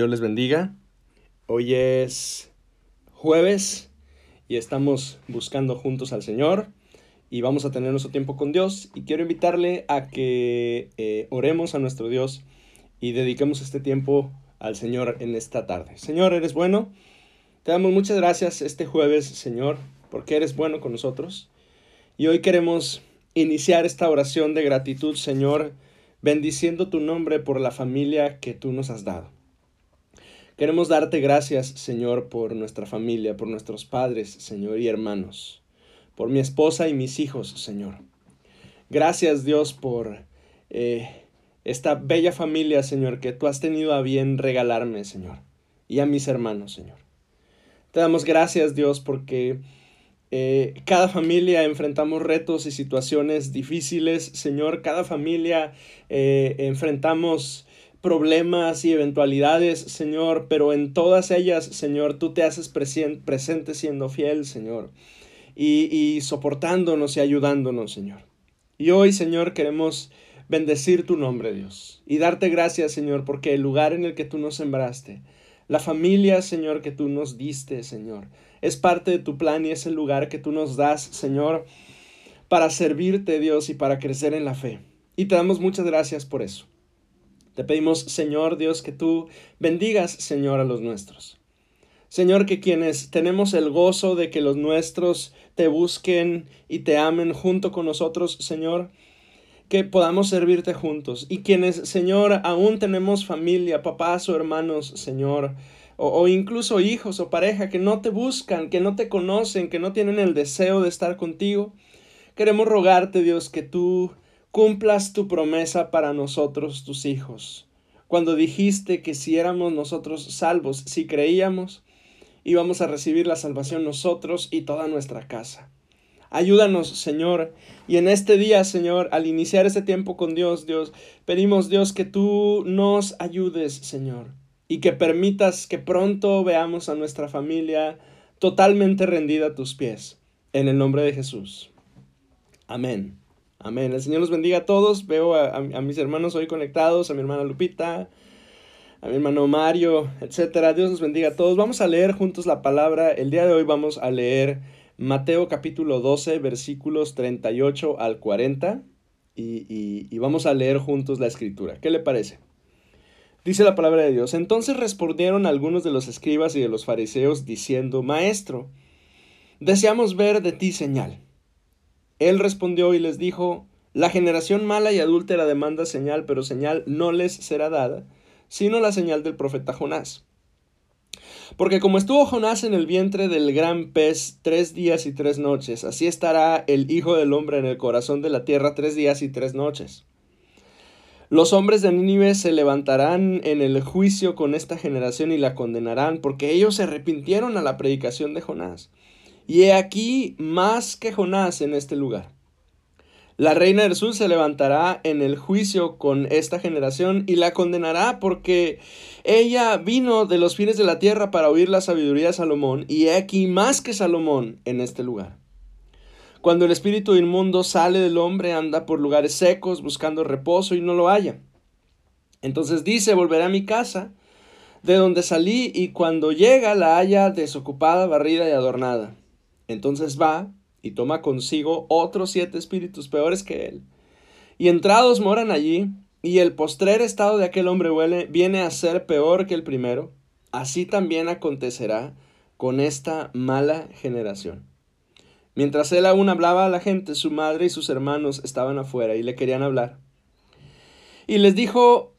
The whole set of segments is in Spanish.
Dios les bendiga. Hoy es jueves y estamos buscando juntos al Señor y vamos a tener nuestro tiempo con Dios y quiero invitarle a que eh, oremos a nuestro Dios y dediquemos este tiempo al Señor en esta tarde. Señor, eres bueno. Te damos muchas gracias este jueves, Señor, porque eres bueno con nosotros. Y hoy queremos iniciar esta oración de gratitud, Señor, bendiciendo tu nombre por la familia que tú nos has dado. Queremos darte gracias, Señor, por nuestra familia, por nuestros padres, Señor, y hermanos, por mi esposa y mis hijos, Señor. Gracias, Dios, por eh, esta bella familia, Señor, que tú has tenido a bien regalarme, Señor, y a mis hermanos, Señor. Te damos gracias, Dios, porque eh, cada familia enfrentamos retos y situaciones difíciles, Señor. Cada familia eh, enfrentamos problemas y eventualidades, Señor, pero en todas ellas, Señor, tú te haces presente siendo fiel, Señor, y, y soportándonos y ayudándonos, Señor. Y hoy, Señor, queremos bendecir tu nombre, Dios, y darte gracias, Señor, porque el lugar en el que tú nos sembraste, la familia, Señor, que tú nos diste, Señor, es parte de tu plan y es el lugar que tú nos das, Señor, para servirte, Dios, y para crecer en la fe. Y te damos muchas gracias por eso. Te pedimos, Señor Dios, que tú bendigas, Señor, a los nuestros. Señor, que quienes tenemos el gozo de que los nuestros te busquen y te amen junto con nosotros, Señor, que podamos servirte juntos. Y quienes, Señor, aún tenemos familia, papás o hermanos, Señor, o, incluso hijos o pareja que no te buscan, que no te conocen, que no tienen el deseo de estar contigo, queremos rogarte, Dios, que tú cumplas tu promesa para nosotros, tus hijos. Cuando dijiste que si éramos nosotros salvos, si creíamos, íbamos a recibir la salvación nosotros y toda nuestra casa. Ayúdanos, Señor. Y en este día, Señor, al iniciar este tiempo con Dios, Dios, pedimos, Dios, que tú nos ayudes, Señor, y que permitas que pronto veamos a nuestra familia totalmente rendida a tus pies. En el nombre de Jesús. Amén. Amén. El Señor los bendiga a todos. Veo a, mis hermanos hoy conectados, a mi hermana Lupita, a mi hermano Mario, etcétera. Dios los bendiga a todos. Vamos a leer juntos la palabra. El día de hoy vamos a leer Mateo capítulo 12, versículos 38 al 40. Y, y vamos a leer juntos la escritura. ¿Qué le parece? Dice la palabra de Dios. Entonces respondieron algunos de los escribas y de los fariseos diciendo, Maestro, deseamos ver de ti señal. Él respondió y les dijo, La generación mala y adúltera demanda señal, pero señal no les será dada, sino la señal del profeta Jonás. Porque como estuvo Jonás en el vientre del gran pez tres días y tres noches, así estará el Hijo del Hombre en el corazón de la tierra tres días y tres noches. Los hombres de Nínive se levantarán en el juicio con esta generación y la condenarán, porque ellos se arrepintieron a la predicación de Jonás. Y he aquí más que Jonás en este lugar. La reina del sur se levantará en el juicio con esta generación y la condenará porque ella vino de los fines de la tierra para oír la sabiduría de Salomón y he aquí más que Salomón en este lugar. Cuando el espíritu inmundo sale del hombre anda por lugares secos buscando reposo y no lo halla. Entonces dice, volveré a mi casa de donde salí y cuando llega la halla desocupada, barrida y adornada. Entonces va y toma consigo otros siete espíritus peores que él. Y entrados moran allí, y el postrer estado de aquel hombre huele, viene a ser peor que el primero. Así también acontecerá con esta mala generación. Mientras él aún hablaba a la gente, su madre y sus hermanos estaban afuera y le querían hablar. Y les dijo,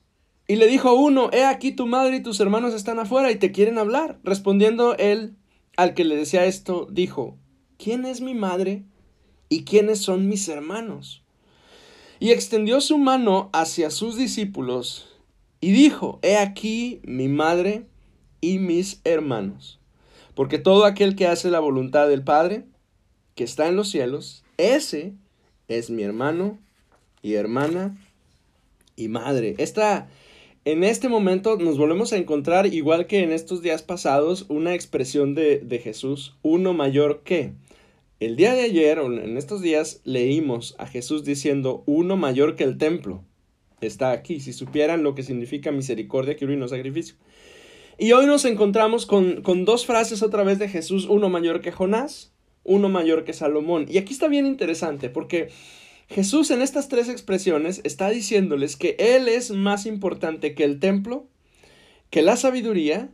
y le dijo uno, he aquí tu madre y tus hermanos están afuera y te quieren hablar. Respondiendo él al que le decía esto, dijo, ¿quién es mi madre y quiénes son mis hermanos? Y extendió su mano hacia sus discípulos y dijo, He aquí mi madre y mis hermanos. Porque todo aquel que hace la voluntad del Padre, que está en los cielos, ese es mi hermano y hermana y madre. Esta, en este momento nos volvemos a encontrar, igual que en estos días pasados, una expresión de, de Jesús, uno mayor que. El día de ayer, o en estos días, leímos a Jesús diciendo, uno mayor que el templo está aquí. Si supieran lo que significa misericordia, quiero y no sacrificio. Y hoy nos encontramos con, con dos frases otra vez de Jesús, uno mayor que Jonás, uno mayor que Salomón. Y aquí está bien interesante porque Jesús en estas tres expresiones está diciéndoles que Él es más importante que el templo, que la sabiduría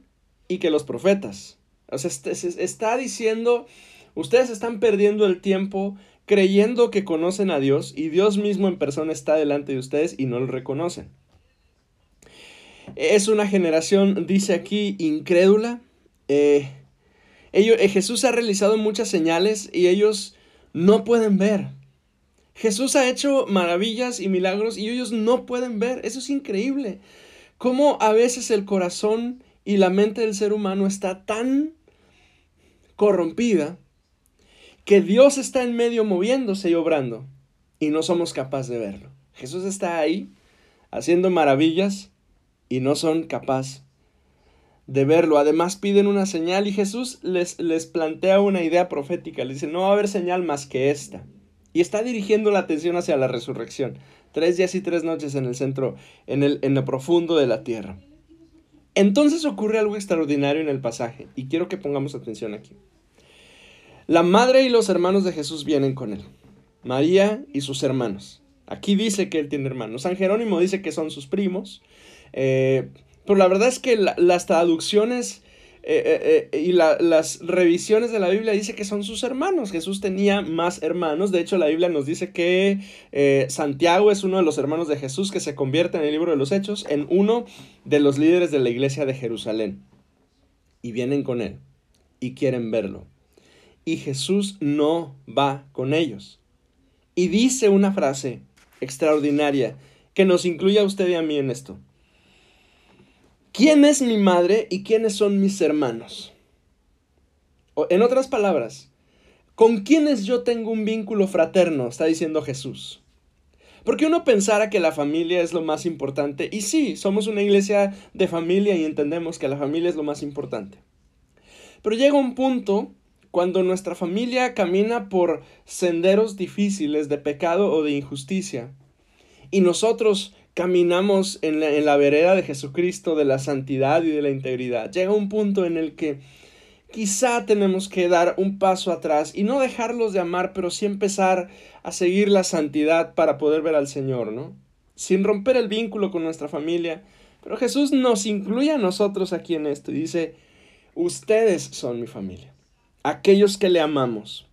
y que los profetas. O sea, está diciendo, ustedes están perdiendo el tiempo creyendo que conocen a Dios y Dios mismo en persona está delante de ustedes y no lo reconocen. Es una generación, dice aquí, incrédula. Eh, ellos, eh, Jesús ha realizado muchas señales y ellos no pueden ver. Jesús ha hecho maravillas y milagros y ellos no pueden ver. Eso es increíble. Cómo a veces el corazón y la mente del ser humano está tan corrompida que Dios está en medio moviéndose y obrando y no somos capaces de verlo. Jesús está ahí haciendo maravillas y no son capaces de verlo. Además piden una señal y Jesús les, les plantea una idea profética. Le dice, no va a haber señal más que esta y está dirigiendo la atención hacia la resurrección. Tres días y tres noches en el centro, en el, en lo profundo de la tierra. Entonces ocurre algo extraordinario en el pasaje y quiero que pongamos atención aquí. La madre y los hermanos de Jesús vienen con él. María y sus hermanos. Aquí dice que él tiene hermanos. San Jerónimo dice que son sus primos. Eh, pero la verdad es que las traducciones eh, eh, y las revisiones de la Biblia dice que son sus hermanos. Jesús tenía más hermanos. De hecho, la Biblia nos dice que Santiago es uno de los hermanos de Jesús que se convierte en el libro de los Hechos en uno de los líderes de la iglesia de Jerusalén. Y vienen con él y quieren verlo. Y Jesús no va con ellos. Y dice una frase extraordinaria que nos incluye a usted y a mí en esto. ¿Quién es mi madre y quiénes son mis hermanos? O, en otras palabras, ¿con quiénes yo tengo un vínculo fraterno? Está diciendo Jesús. Porque uno pensara que la familia es lo más importante, y sí, somos una iglesia de familia y entendemos que la familia es lo más importante. Pero llega un punto cuando nuestra familia camina por senderos difíciles de pecado o de injusticia, y nosotros caminamos en la, vereda de Jesucristo, de la santidad y de la integridad. Llega un punto en el que quizá tenemos que dar un paso atrás y no dejarlos de amar, pero sí empezar a seguir la santidad para poder ver al Señor, ¿no? Sin romper el vínculo con nuestra familia. Pero Jesús nos incluye a nosotros aquí en esto y dice, ustedes son mi familia, aquellos que le amamos,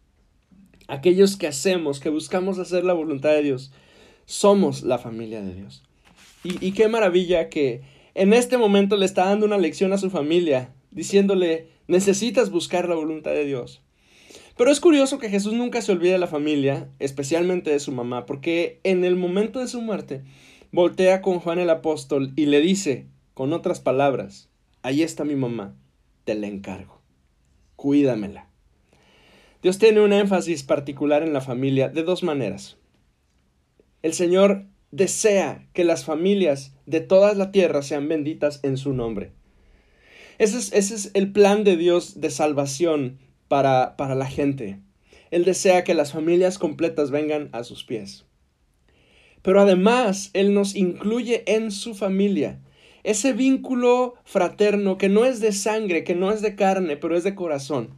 aquellos que hacemos, que buscamos hacer la voluntad de Dios, somos la familia de Dios. Y, qué maravilla que en este momento le está dando una lección a su familia, diciéndole, necesitas buscar la voluntad de Dios. Pero es curioso que Jesús nunca se olvide de la familia, especialmente de su mamá, porque en el momento de su muerte voltea con Juan el apóstol y le dice, con otras palabras, ahí está mi mamá, te la encargo, cuídamela. Dios tiene un énfasis particular en la familia de dos maneras. El Señor desea que las familias de toda la tierra sean benditas en su nombre. Ese es, el plan de Dios de salvación para la gente. Él desea que las familias completas vengan a sus pies. Pero además, Él nos incluye en su familia. Ese vínculo fraterno que no es de sangre, que no es de carne, pero es de corazón.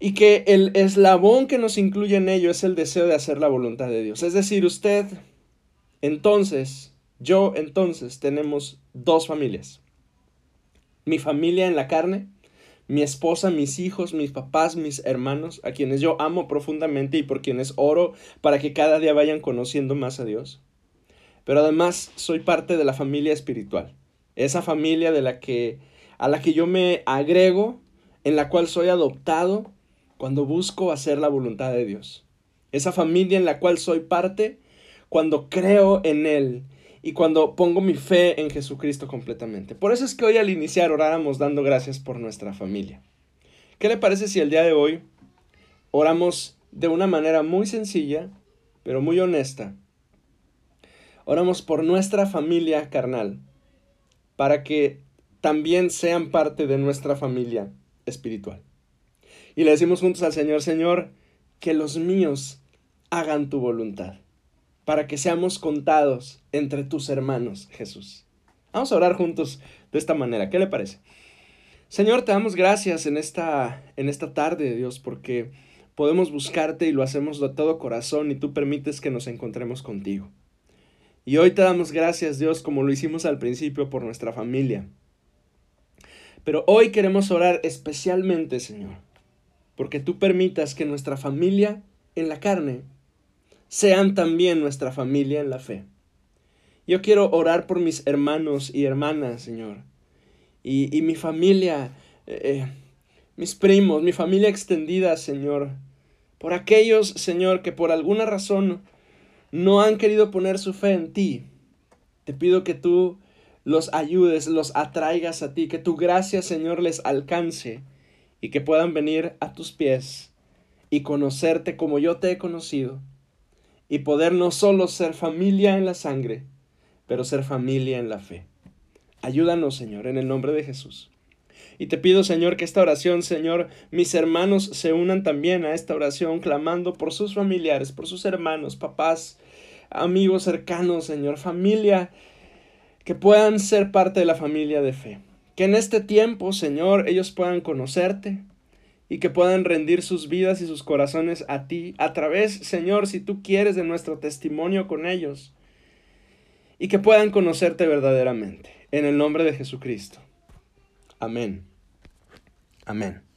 Y que el eslabón que nos incluye en ello es el deseo de hacer la voluntad de Dios. Es decir, usted entonces, yo entonces tenemos dos familias. Mi familia en la carne, mi esposa, mis hijos, mis papás, mis hermanos, a quienes yo amo profundamente y por quienes oro para que cada día vayan conociendo más a Dios. Pero además soy parte de la familia espiritual, esa familia de la que a la que yo me agrego, en la cual soy adoptado cuando busco hacer la voluntad de Dios. Esa familia en la cual soy parte cuando creo en Él y cuando pongo mi fe en Jesucristo completamente. Por eso es que hoy al iniciar oráramos dando gracias por nuestra familia. ¿Qué le parece si el día de hoy oramos de una manera muy sencilla, pero muy honesta? Oramos por nuestra familia carnal, para que también sean parte de nuestra familia espiritual. Y le decimos juntos al Señor, Señor, que los míos hagan tu voluntad para que seamos contados entre tus hermanos, Jesús. Vamos a orar juntos de esta manera. ¿Qué le parece? Señor, te damos gracias en esta, en esta tarde, Dios, porque podemos buscarte y lo hacemos de todo corazón y tú permites que nos encontremos contigo. Y hoy te damos gracias, Dios, como lo hicimos al principio, por nuestra familia. Pero hoy queremos orar especialmente, Señor, porque tú permitas que nuestra familia en la carne sean también nuestra familia en la fe. Yo quiero orar por mis hermanos y hermanas, Señor, y, mi familia, eh, eh, mis primos, mi familia extendida, Señor, por aquellos, Señor, que por alguna razón no han querido poner su fe en ti. Te pido que tú los ayudes, los atraigas a ti, que tu gracia, Señor, les alcance y que puedan venir a tus pies y conocerte como yo te he conocido y poder no solo ser familia en la sangre, pero ser familia en la fe. Ayúdanos, Señor, en el nombre de Jesús. Y te pido, Señor, que esta oración, Señor, mis hermanos se unan también a esta oración, clamando por sus familiares, por sus hermanos, papás, amigos cercanos, Señor, familia, que puedan ser parte de la familia de fe. Que en este tiempo, Señor, ellos puedan conocerte y que puedan rendir sus vidas y sus corazones a ti, a través, Señor, si tú quieres, de nuestro testimonio con ellos, y que puedan conocerte verdaderamente. En el nombre de Jesucristo. Amén. Amén.